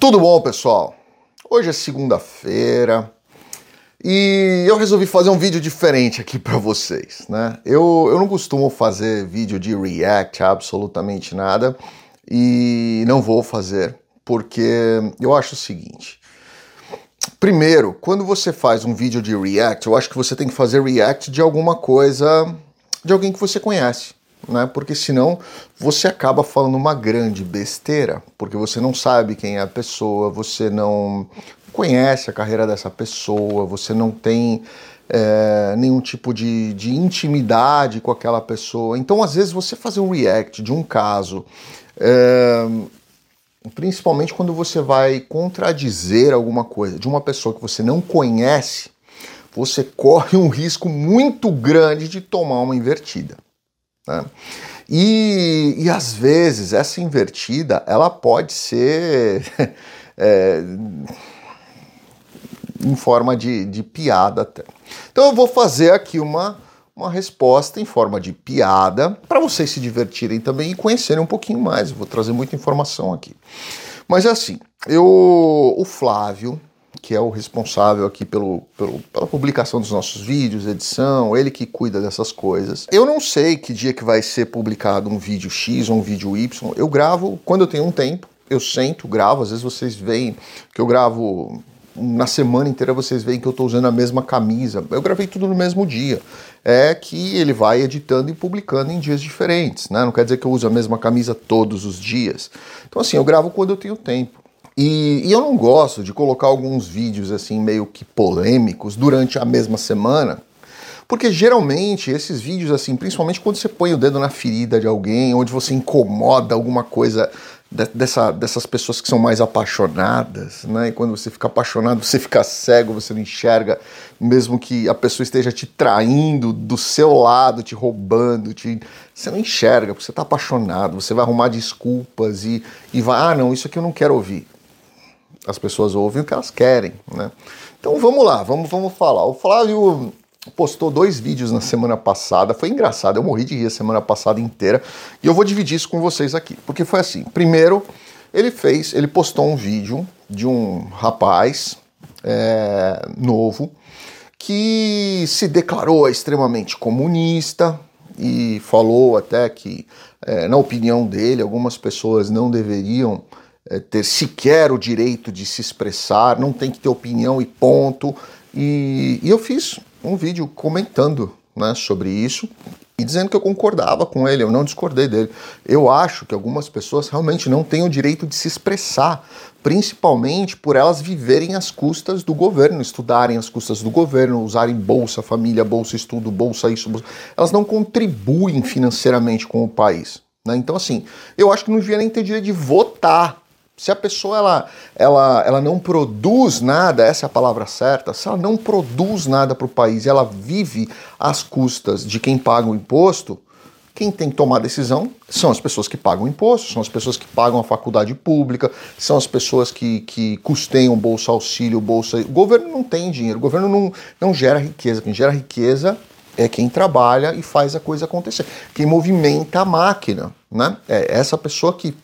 Tudo bom, pessoal? Hoje é segunda-feira e eu resolvi fazer um vídeo diferente aqui para vocês, né? Eu, eu não costumo fazer vídeo de react absolutamente nada e não vou fazer porque eu acho o seguinte. Primeiro, quando você faz um vídeo de react, eu acho que você tem que fazer react de alguma coisa de alguém que você conhece né? Porque senão você acaba falando uma grande besteira, porque você não sabe quem é a pessoa, você não conhece a carreira dessa pessoa, você não tem é, nenhum tipo de, de intimidade com aquela pessoa. Então, às vezes, você fazer um react de um caso. É, principalmente quando você vai contradizer alguma coisa de uma pessoa que você não conhece, você corre um risco muito grande de tomar uma invertida. Né? E, e às vezes essa invertida ela pode ser é, em forma de, de piada até. Então eu vou fazer aqui uma, uma resposta em forma de piada para vocês se divertirem também e conhecerem um pouquinho mais. Eu vou trazer muita informação aqui. Mas é assim, eu, o Flávio, que é o responsável aqui pelo, pelo, pela publicação dos nossos vídeos, edição, ele que cuida dessas coisas. Eu não sei que dia que vai ser publicado um vídeo X ou um vídeo Y. Eu gravo quando eu tenho um tempo, eu sento, gravo. Às vezes vocês veem que eu gravo na semana inteira vocês veem que eu estou usando a mesma camisa. Eu gravei tudo no mesmo dia. É que ele vai editando e publicando em dias diferentes, né? Não quer dizer que eu uso a mesma camisa todos os dias. Então, assim, eu gravo quando eu tenho tempo. E, e, eu não gosto de colocar alguns vídeos assim meio que polêmicos durante a mesma semana, porque geralmente esses vídeos assim, principalmente quando você põe o dedo na ferida de alguém, onde você incomoda alguma coisa de, dessa, dessas pessoas que são mais apaixonadas, né? E quando você fica apaixonado, você fica cego, você não enxerga, mesmo que a pessoa esteja te traindo do seu lado, te roubando, te... você não enxerga, porque você está apaixonado, você vai arrumar desculpas e, e vai, ah, não, isso aqui eu não quero ouvir as pessoas ouvem o que elas querem, né? Então vamos lá, vamos, vamos falar. O Flávio postou dois vídeos na semana passada, foi engraçado, eu morri de rir a semana passada inteira, e eu vou dividir isso com vocês aqui, porque foi assim, primeiro, ele fez, ele postou um vídeo de um rapaz é, novo, que se declarou extremamente comunista, e falou até que, é, na opinião dele, algumas pessoas não deveriam ter sequer o direito de se expressar, não tem que ter opinião e ponto. E, e eu fiz um vídeo comentando né, sobre isso e dizendo que eu concordava com ele, eu não discordei dele. Eu acho que algumas pessoas realmente não têm o direito de se expressar, principalmente por elas viverem às custas do governo, estudarem às custas do governo, usarem bolsa família, bolsa estudo, bolsa isso. Bolsa... Elas não contribuem financeiramente com o país. Né? Então, assim, eu acho que não devia nem ter direito de votar se a pessoa ela, ela, ela não produz nada, essa é a palavra certa, se ela não produz nada para o país ela vive às custas de quem paga o imposto, quem tem que tomar a decisão são as pessoas que pagam imposto, são as pessoas que pagam a faculdade pública, são as pessoas que, que custeiam bolsa auxílio, bolsa. O governo não tem dinheiro, o governo não, não gera riqueza. Quem gera riqueza é quem trabalha e faz a coisa acontecer. Quem movimenta a máquina, né? É essa pessoa que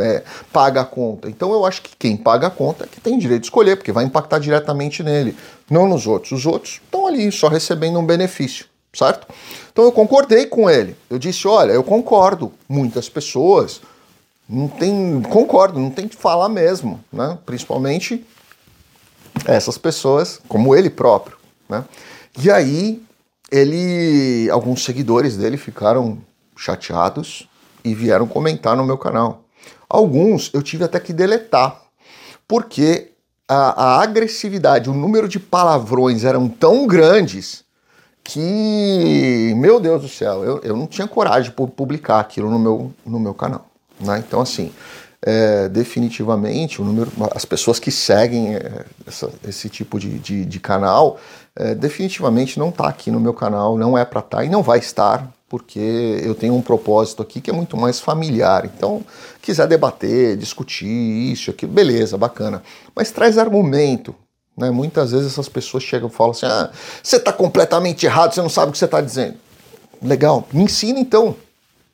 é, paga a conta. Então eu acho que quem paga a conta é que tem direito de escolher, porque vai impactar diretamente nele, não nos outros. Os outros estão ali só recebendo um benefício, certo? Então eu concordei com ele. Eu disse: olha, eu concordo. Muitas pessoas não tem, concordo, não tem que falar mesmo, né? Principalmente essas pessoas, como ele próprio, né? E aí ele, alguns seguidores dele ficaram chateados e vieram comentar no meu canal. Alguns eu tive até que deletar, porque a, a agressividade, o número de palavrões eram tão grandes que, meu Deus do céu, eu, eu não tinha coragem de publicar aquilo no meu, no meu canal. Né? Então, assim, é, definitivamente o número, as pessoas que seguem é, essa, esse tipo de, de, de canal, é, definitivamente não está aqui no meu canal, não é para estar tá, e não vai estar porque eu tenho um propósito aqui que é muito mais familiar. Então, quiser debater, discutir isso, aquilo, beleza, bacana. Mas traz argumento. Né? Muitas vezes essas pessoas chegam e falam assim: ah, você está completamente errado, você não sabe o que você está dizendo. Legal, me ensina então.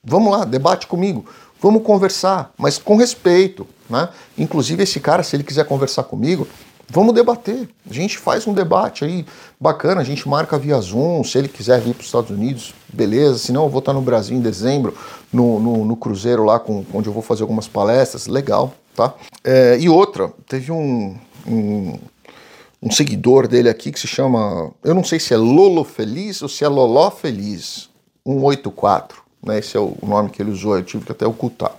Vamos lá, debate comigo. Vamos conversar, mas com respeito. Né? Inclusive, esse cara, se ele quiser conversar comigo, vamos debater. A gente faz um debate aí bacana, a gente marca via Zoom. Se ele quiser vir para os Estados Unidos, beleza. Se não, eu vou estar no Brasil em dezembro, no, no, no Cruzeiro lá, com, onde eu vou fazer algumas palestras. Legal, tá? É, e outra, teve um, um, um seguidor dele aqui que se chama, eu não sei se é Lolo Feliz ou se é Loló Feliz, 184, né? Esse é o nome que ele usou, eu tive que até ocultar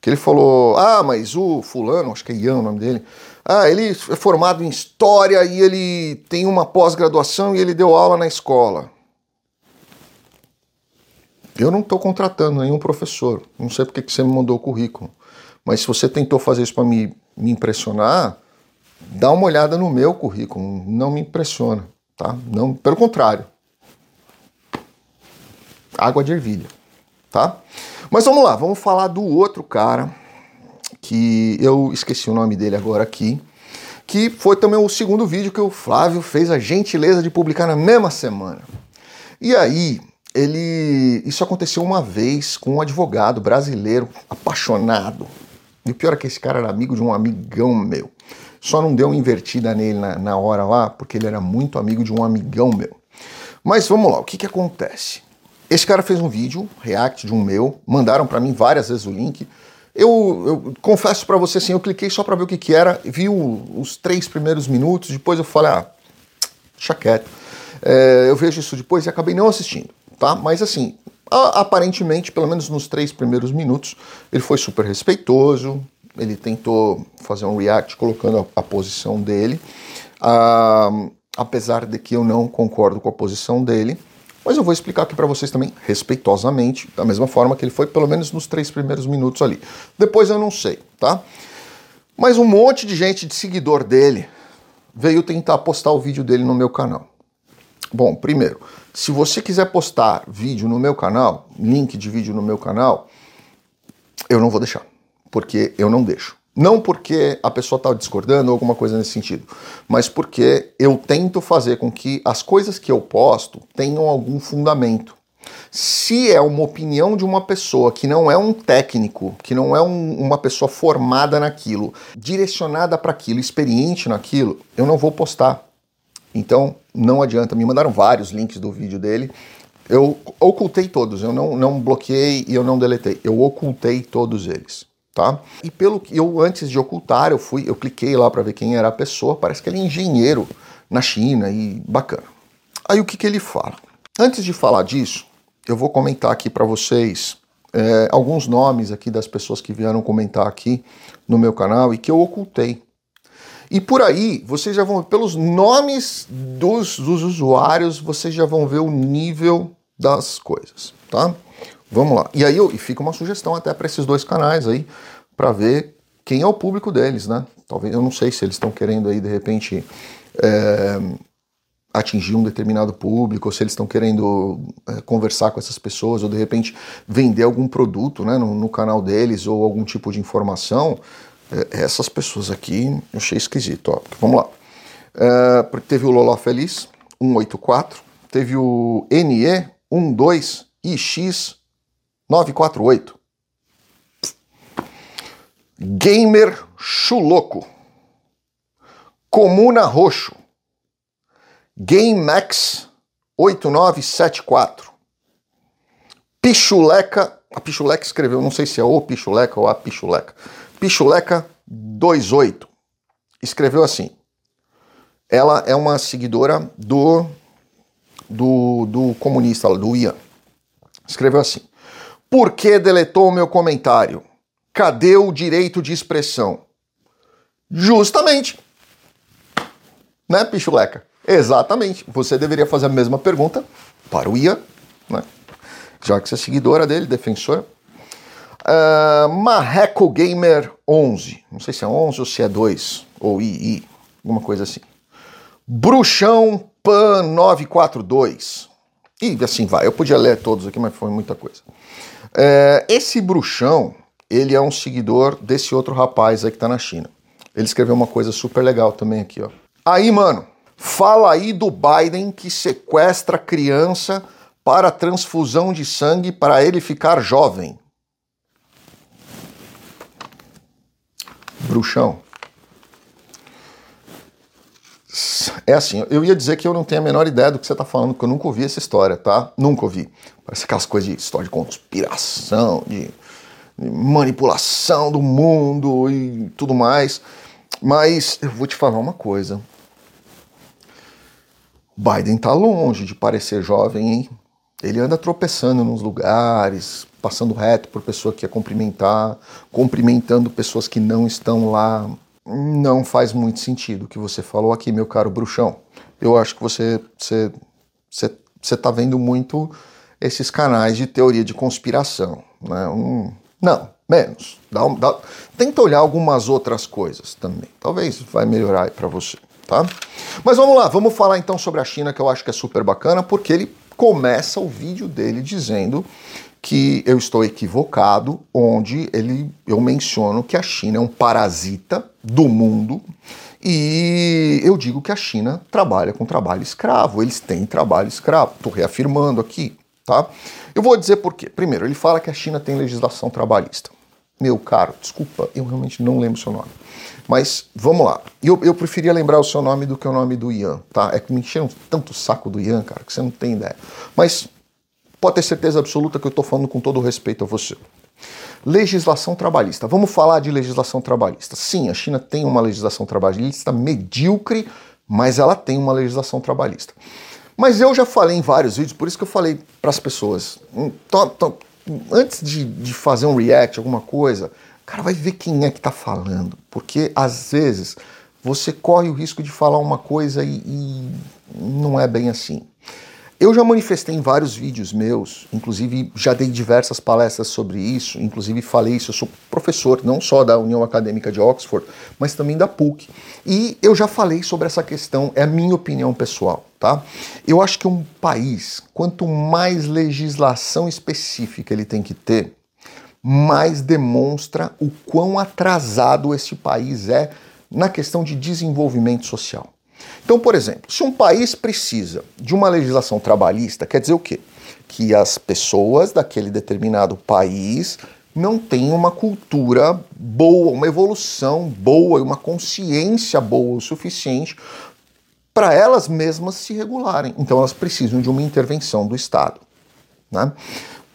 que ele falou: Ah, mas o fulano, acho que é Ian o nome dele, ah, ele é formado em história e ele tem uma pós-graduação e ele deu aula na escola. Eu não estou contratando nenhum professor, não sei porque que você me mandou o currículo, mas se você tentou fazer isso para me, me impressionar, dá uma olhada no meu currículo, não me impressiona, tá? Não, pelo contrário. Água de ervilha, tá? Mas vamos lá, vamos falar do outro cara, que eu esqueci o nome dele agora aqui, que foi também o segundo vídeo que o Flávio fez a gentileza de publicar na mesma semana. E aí, ele. Isso aconteceu uma vez com um advogado brasileiro apaixonado. E o pior é que esse cara era amigo de um amigão meu. Só não deu uma invertida nele na, na hora lá, porque ele era muito amigo de um amigão meu. Mas vamos lá, o que, que acontece? Esse cara fez um vídeo, react de um meu, mandaram para mim várias vezes o link. Eu, eu confesso para você assim, eu cliquei só para ver o que, que era, vi o, os três primeiros minutos, depois eu falei, ah, deixa quieto. É, eu vejo isso depois e acabei não assistindo, tá? Mas assim, aparentemente, pelo menos nos três primeiros minutos, ele foi super respeitoso, ele tentou fazer um react colocando a, a posição dele, ah, apesar de que eu não concordo com a posição dele. Mas eu vou explicar aqui para vocês também, respeitosamente, da mesma forma que ele foi, pelo menos nos três primeiros minutos ali. Depois eu não sei, tá? Mas um monte de gente, de seguidor dele, veio tentar postar o vídeo dele no meu canal. Bom, primeiro, se você quiser postar vídeo no meu canal, link de vídeo no meu canal, eu não vou deixar, porque eu não deixo. Não porque a pessoa está discordando ou alguma coisa nesse sentido, mas porque eu tento fazer com que as coisas que eu posto tenham algum fundamento. Se é uma opinião de uma pessoa que não é um técnico, que não é um, uma pessoa formada naquilo, direcionada para aquilo, experiente naquilo, eu não vou postar. Então não adianta. Me mandaram vários links do vídeo dele. Eu ocultei todos, eu não, não bloqueei e eu não deletei. Eu ocultei todos eles tá? E pelo que eu antes de ocultar, eu fui, eu cliquei lá para ver quem era a pessoa, parece que ele é engenheiro na China e bacana. Aí o que que ele fala? Antes de falar disso, eu vou comentar aqui para vocês é, alguns nomes aqui das pessoas que vieram comentar aqui no meu canal e que eu ocultei. E por aí, vocês já vão, pelos nomes dos, dos usuários, vocês já vão ver o nível das coisas, tá? Vamos lá. E aí eu, e fica uma sugestão até para esses dois canais aí, para ver quem é o público deles, né? Talvez eu não sei se eles estão querendo aí de repente é, atingir um determinado público, ou se eles estão querendo é, conversar com essas pessoas, ou de repente vender algum produto, né, no, no canal deles ou algum tipo de informação. É, essas pessoas aqui eu achei esquisito. Ó. Vamos lá. É, teve o Loló Feliz 184, teve o NE 12 IX 948. Gamer Chuloco. Comuna Roxo. GameMax 8974. Pichuleca. A Pichuleca escreveu, não sei se é o Pichuleca ou a Pichuleca. Pichuleca 28. Escreveu assim. Ela é uma seguidora do do, do comunista, do Ian. Escreveu assim: por que deletou meu comentário? Cadê o direito de expressão? Justamente. Né, Pichuleca? Exatamente. Você deveria fazer a mesma pergunta para o Ian, né? já que você é seguidora dele, defensora. Uh, Marreco Gamer 11. Não sei se é 11 ou se é 2, ou II, alguma coisa assim. Bruxão Pan 942. E assim vai. Eu podia ler todos aqui, mas foi muita coisa. É, esse bruxão, ele é um seguidor desse outro rapaz aí que tá na China. Ele escreveu uma coisa super legal também aqui, ó. Aí, mano, fala aí do Biden que sequestra criança para transfusão de sangue para ele ficar jovem. bruxão. É assim, eu ia dizer que eu não tenho a menor ideia do que você está falando, porque eu nunca ouvi essa história, tá? Nunca ouvi. Parece aquelas coisas de história de conspiração, de, de manipulação do mundo e tudo mais. Mas eu vou te falar uma coisa. Biden tá longe de parecer jovem, hein? Ele anda tropeçando nos lugares, passando reto por pessoa que ia cumprimentar, cumprimentando pessoas que não estão lá. Não faz muito sentido o que você falou aqui, meu caro bruxão. Eu acho que você você você, você tá vendo muito esses canais de teoria de conspiração, né? Um, não, menos. Dá, dá, tenta olhar algumas outras coisas também. Talvez vai melhorar para você, tá? Mas vamos lá, vamos falar então sobre a China, que eu acho que é super bacana, porque ele começa o vídeo dele dizendo que eu estou equivocado, onde ele, eu menciono que a China é um parasita do mundo e eu digo que a China trabalha com trabalho escravo, eles têm trabalho escravo. Estou reafirmando aqui, tá? Eu vou dizer por quê. Primeiro, ele fala que a China tem legislação trabalhista. Meu caro, desculpa, eu realmente não lembro o seu nome. Mas vamos lá. Eu, eu preferia lembrar o seu nome do que o nome do Ian, tá? É que me encheram tanto saco do Ian, cara, que você não tem ideia. Mas pode ter certeza absoluta que eu estou falando com todo respeito a você. Legislação trabalhista. Vamos falar de legislação trabalhista. Sim, a China tem uma legislação trabalhista medíocre, mas ela tem uma legislação trabalhista. Mas eu já falei em vários vídeos, por isso que eu falei para as pessoas. Hum, antes de, de fazer um react, alguma coisa, cara, vai ver quem é que está falando. Porque às vezes você corre o risco de falar uma coisa e, e não é bem assim. Eu já manifestei em vários vídeos meus, inclusive já dei diversas palestras sobre isso, inclusive falei isso, eu sou professor não só da União Acadêmica de Oxford, mas também da PUC. E eu já falei sobre essa questão, é a minha opinião pessoal, tá? Eu acho que um país, quanto mais legislação específica ele tem que ter, mais demonstra o quão atrasado esse país é na questão de desenvolvimento social. Então, por exemplo, se um país precisa de uma legislação trabalhista, quer dizer o quê? Que as pessoas daquele determinado país não têm uma cultura boa, uma evolução boa e uma consciência boa o suficiente para elas mesmas se regularem. Então, elas precisam de uma intervenção do Estado. Né?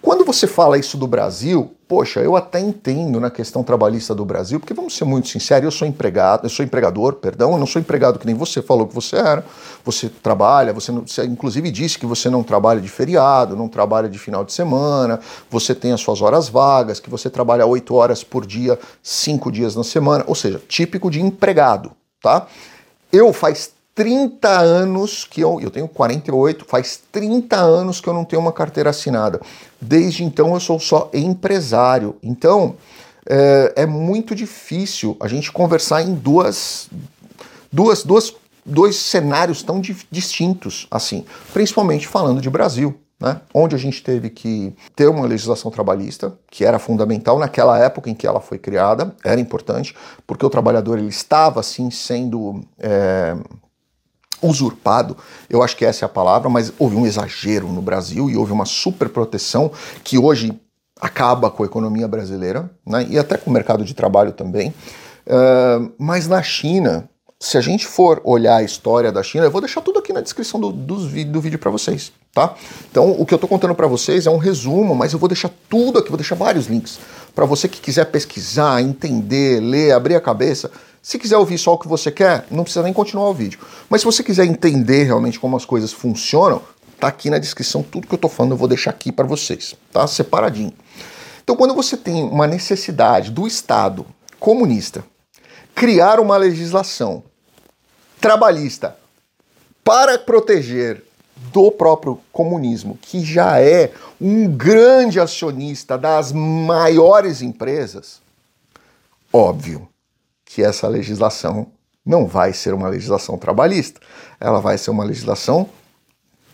Quando você fala isso do Brasil, poxa, eu até entendo na questão trabalhista do Brasil, porque vamos ser muito sinceros, eu sou empregado, eu sou empregador, perdão, eu não sou empregado que nem você falou que você era. Você trabalha, você, não, você inclusive disse que você não trabalha de feriado, não trabalha de final de semana, você tem as suas horas vagas, que você trabalha oito horas por dia, cinco dias na semana, ou seja, típico de empregado, tá? Eu faz 30 anos que eu, eu tenho 48, faz 30 anos que eu não tenho uma carteira assinada. Desde então eu sou só empresário. Então é, é muito difícil a gente conversar em duas, duas, duas, dois cenários tão di distintos assim, principalmente falando de Brasil. Né? Onde a gente teve que ter uma legislação trabalhista, que era fundamental naquela época em que ela foi criada, era importante, porque o trabalhador ele estava assim sendo é, usurpado, eu acho que essa é a palavra, mas houve um exagero no Brasil e houve uma superproteção que hoje acaba com a economia brasileira né, e até com o mercado de trabalho também. Uh, mas na China, se a gente for olhar a história da China, eu vou deixar tudo aqui na descrição do, do, do vídeo para vocês, tá? Então, o que eu estou contando para vocês é um resumo, mas eu vou deixar tudo aqui, vou deixar vários links para você que quiser pesquisar, entender, ler, abrir a cabeça. Se quiser ouvir só o que você quer, não precisa nem continuar o vídeo. Mas se você quiser entender realmente como as coisas funcionam, tá aqui na descrição tudo que eu tô falando, eu vou deixar aqui para vocês, tá? Separadinho. Então, quando você tem uma necessidade do Estado comunista criar uma legislação trabalhista para proteger do próprio comunismo, que já é um grande acionista das maiores empresas, óbvio que essa legislação não vai ser uma legislação trabalhista, ela vai ser uma legislação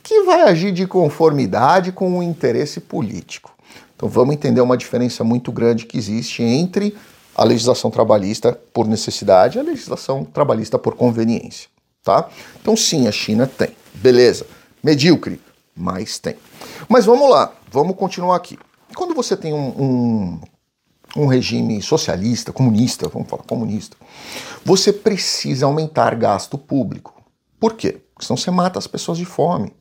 que vai agir de conformidade com o interesse político. Então vamos entender uma diferença muito grande que existe entre a legislação trabalhista por necessidade e a legislação trabalhista por conveniência, tá? Então sim, a China tem. Beleza. Medíocre, mas tem. Mas vamos lá, vamos continuar aqui. Quando você tem um, um um regime socialista, comunista, vamos falar comunista, você precisa aumentar gasto público. Por quê? Porque senão você mata as pessoas de fome.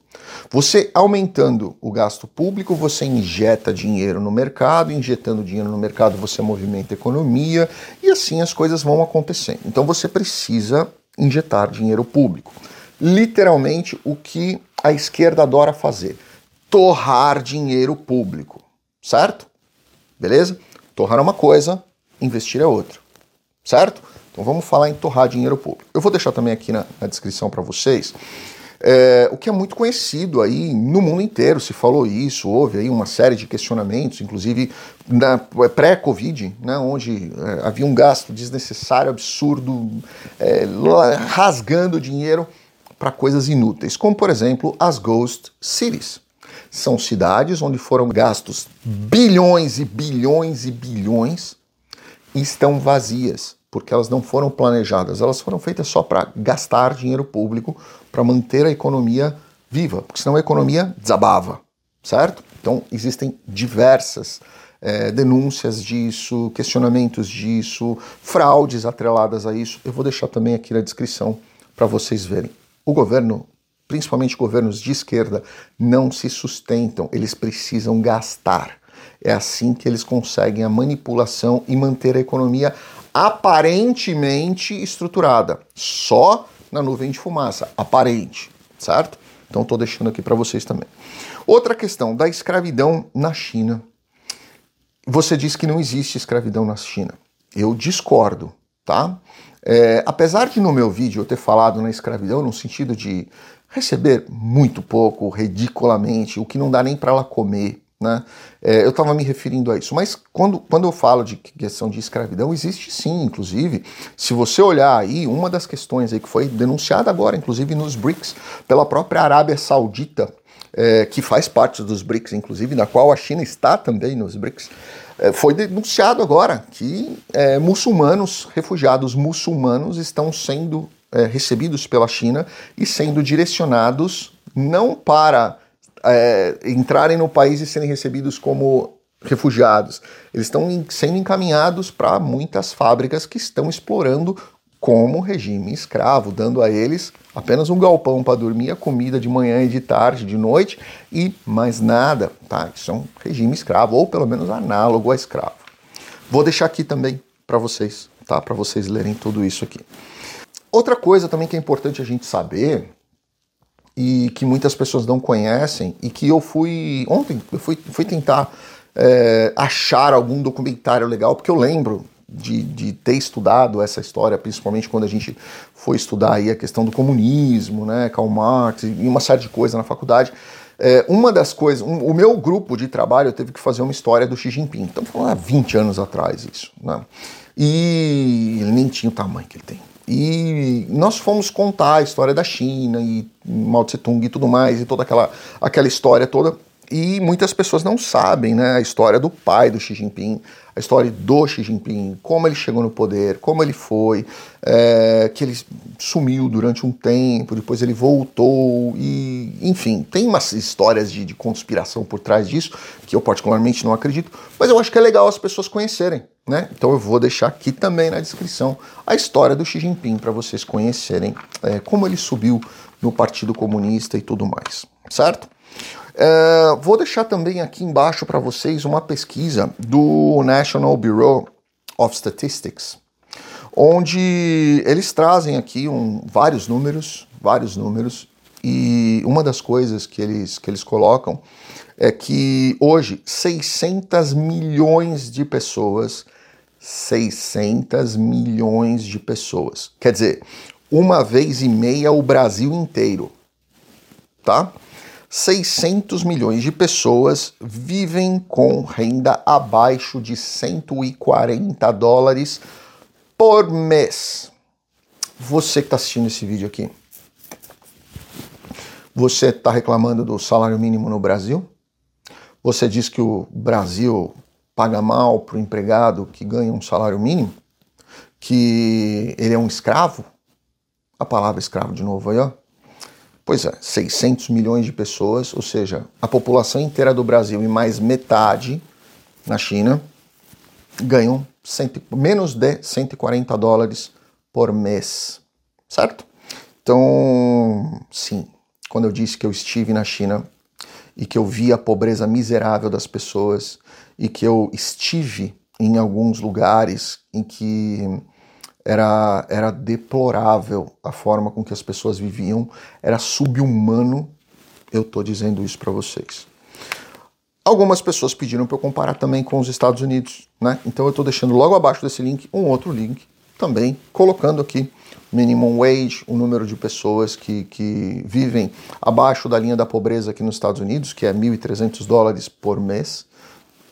Você aumentando o gasto público, você injeta dinheiro no mercado, injetando dinheiro no mercado, você movimenta a economia e assim as coisas vão acontecendo. Então você precisa injetar dinheiro público. Literalmente o que a esquerda adora fazer: torrar dinheiro público, certo? Beleza? Torrar é uma coisa, investir é outra, certo? Então vamos falar em torrar dinheiro público. Eu vou deixar também aqui na, na descrição para vocês é, o que é muito conhecido aí no mundo inteiro, se falou isso, houve aí uma série de questionamentos, inclusive na pré-Covid, né, onde é, havia um gasto desnecessário, absurdo, é, rasgando dinheiro para coisas inúteis, como por exemplo as Ghost Cities. São cidades onde foram gastos bilhões e bilhões e bilhões e estão vazias porque elas não foram planejadas, elas foram feitas só para gastar dinheiro público, para manter a economia viva, porque senão a economia desabava, certo? Então existem diversas é, denúncias disso, questionamentos disso, fraudes atreladas a isso. Eu vou deixar também aqui na descrição para vocês verem. O governo, principalmente governos de esquerda, não se sustentam, eles precisam gastar. É assim que eles conseguem a manipulação e manter a economia aparentemente estruturada, só na nuvem de fumaça, aparente, certo? Então estou deixando aqui para vocês também. Outra questão da escravidão na China. Você diz que não existe escravidão na China. Eu discordo, tá? É, apesar de no meu vídeo eu ter falado na escravidão no sentido de receber muito pouco, ridiculamente, o que não dá nem para ela comer, né? É, eu estava me referindo a isso, mas quando, quando eu falo de questão de escravidão, existe sim, inclusive, se você olhar aí, uma das questões aí que foi denunciada agora, inclusive nos BRICS, pela própria Arábia Saudita, é, que faz parte dos BRICS, inclusive, na qual a China está também nos BRICS, é, foi denunciado agora que é, muçulmanos, refugiados muçulmanos, estão sendo é, recebidos pela China e sendo direcionados não para é, entrarem no país e serem recebidos como refugiados. Eles estão sendo encaminhados para muitas fábricas que estão explorando como regime escravo, dando a eles apenas um galpão para dormir, a comida de manhã e de tarde, de noite e mais nada, tá? Isso é um regime escravo ou pelo menos análogo a escravo. Vou deixar aqui também para vocês, tá? Para vocês lerem tudo isso aqui. Outra coisa também que é importante a gente saber e que muitas pessoas não conhecem e que eu fui ontem eu fui, fui tentar é, achar algum documentário legal porque eu lembro de, de, ter estudado essa história principalmente quando a gente foi estudar aí a questão do comunismo né Karl Marx e uma série de coisas na faculdade. É, uma das coisas um, o meu grupo de trabalho teve que fazer uma história do Xi Jinping. Estamos falando há 20 anos atrás isso né? E ele nem tinha o tamanho que ele tem e nós fomos contar a história da China e Mao Tse Tung e tudo mais, e toda aquela, aquela história toda. E muitas pessoas não sabem né, a história do pai do Xi Jinping, a história do Xi Jinping, como ele chegou no poder, como ele foi, é, que ele sumiu durante um tempo, depois ele voltou, e enfim, tem umas histórias de, de conspiração por trás disso, que eu particularmente não acredito, mas eu acho que é legal as pessoas conhecerem. Né? Então eu vou deixar aqui também na descrição a história do Xi Jinping para vocês conhecerem é, como ele subiu no Partido Comunista e tudo mais, certo? É, vou deixar também aqui embaixo para vocês uma pesquisa do National Bureau of Statistics, onde eles trazem aqui um, vários números, vários números, e uma das coisas que eles, que eles colocam é que hoje 600 milhões de pessoas 600 milhões de pessoas. Quer dizer, uma vez e meia o Brasil inteiro, tá? 600 milhões de pessoas vivem com renda abaixo de 140 dólares por mês. Você que está assistindo esse vídeo aqui, você está reclamando do salário mínimo no Brasil? Você diz que o Brasil paga mal para o empregado que ganha um salário mínimo, que ele é um escravo, a palavra escravo de novo aí, ó. Pois é, 600 milhões de pessoas, ou seja, a população inteira do Brasil e mais metade na China, ganham cento, menos de 140 dólares por mês, certo? Então, sim, quando eu disse que eu estive na China e que eu vi a pobreza miserável das pessoas e que eu estive em alguns lugares em que era, era deplorável a forma com que as pessoas viviam, era subhumano. Eu estou dizendo isso para vocês. Algumas pessoas pediram para eu comparar também com os Estados Unidos, né? Então eu estou deixando logo abaixo desse link um outro link também, colocando aqui minimum wage, o número de pessoas que, que vivem abaixo da linha da pobreza aqui nos Estados Unidos, que é 1.300 dólares por mês.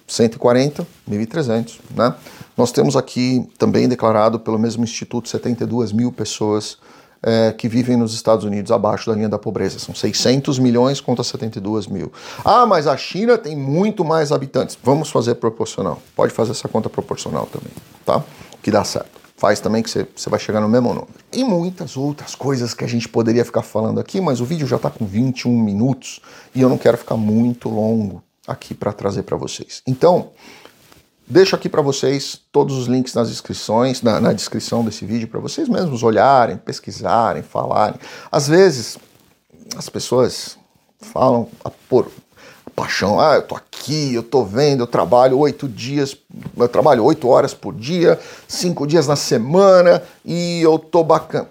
140, 1.300, né? Nós temos aqui também declarado pelo mesmo instituto 72 mil pessoas é, que vivem nos Estados Unidos abaixo da linha da pobreza. São 600 milhões contra 72 mil. Ah, mas a China tem muito mais habitantes. Vamos fazer proporcional. Pode fazer essa conta proporcional também, tá? Que dá certo. Faz também que você, você vai chegar no mesmo número. E muitas outras coisas que a gente poderia ficar falando aqui, mas o vídeo já está com 21 minutos e eu não quero ficar muito longo aqui para trazer para vocês. Então, deixo aqui para vocês todos os links nas descrições, na, na descrição desse vídeo, para vocês mesmos olharem, pesquisarem, falarem. Às vezes, as pessoas falam por paixão, ah, eu tô aqui, eu tô vendo, eu trabalho oito dias, eu trabalho oito horas por dia, cinco dias na semana e eu tô bacana.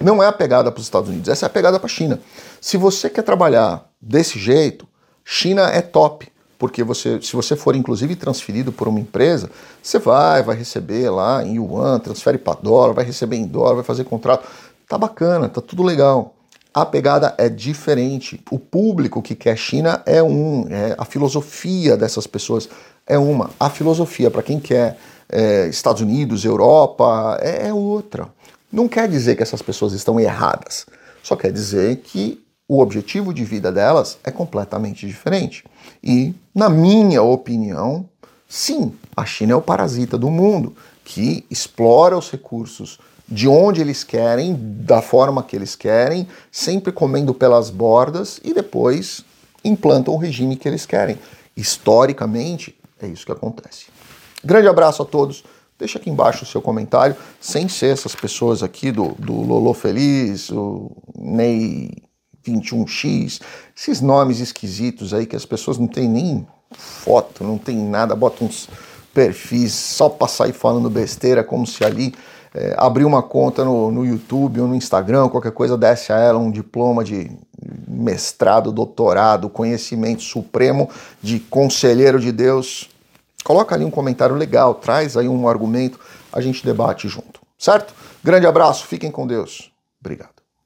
Não é a pegada para os Estados Unidos, essa é a pegada para a China. Se você quer trabalhar desse jeito, China é top, porque você, se você for inclusive transferido por uma empresa, você vai, vai receber lá em yuan, transfere para dólar, vai receber em dólar, vai fazer contrato. Tá bacana, tá tudo legal. A pegada é diferente. O público que quer China é um, é, a filosofia dessas pessoas é uma. A filosofia para quem quer é, Estados Unidos, Europa, é, é outra. Não quer dizer que essas pessoas estão erradas, só quer dizer que o objetivo de vida delas é completamente diferente. E, na minha opinião, sim, a China é o parasita do mundo que explora os recursos de onde eles querem, da forma que eles querem, sempre comendo pelas bordas e depois implantam o regime que eles querem. Historicamente, é isso que acontece. Grande abraço a todos. Deixa aqui embaixo o seu comentário, sem ser essas pessoas aqui do, do Lolo Feliz, o Ney 21X, esses nomes esquisitos aí que as pessoas não têm nem foto, não tem nada, botam uns perfis só para sair falando besteira, como se ali é, uma conta no, no YouTube ou no Instagram, qualquer coisa, desse a ela um diploma de mestrado, doutorado, conhecimento supremo de conselheiro de Deus. Coloca ali um comentário legal, traz aí um argumento, a gente debate junto, certo? Grande abraço, fiquem com Deus. Obrigado.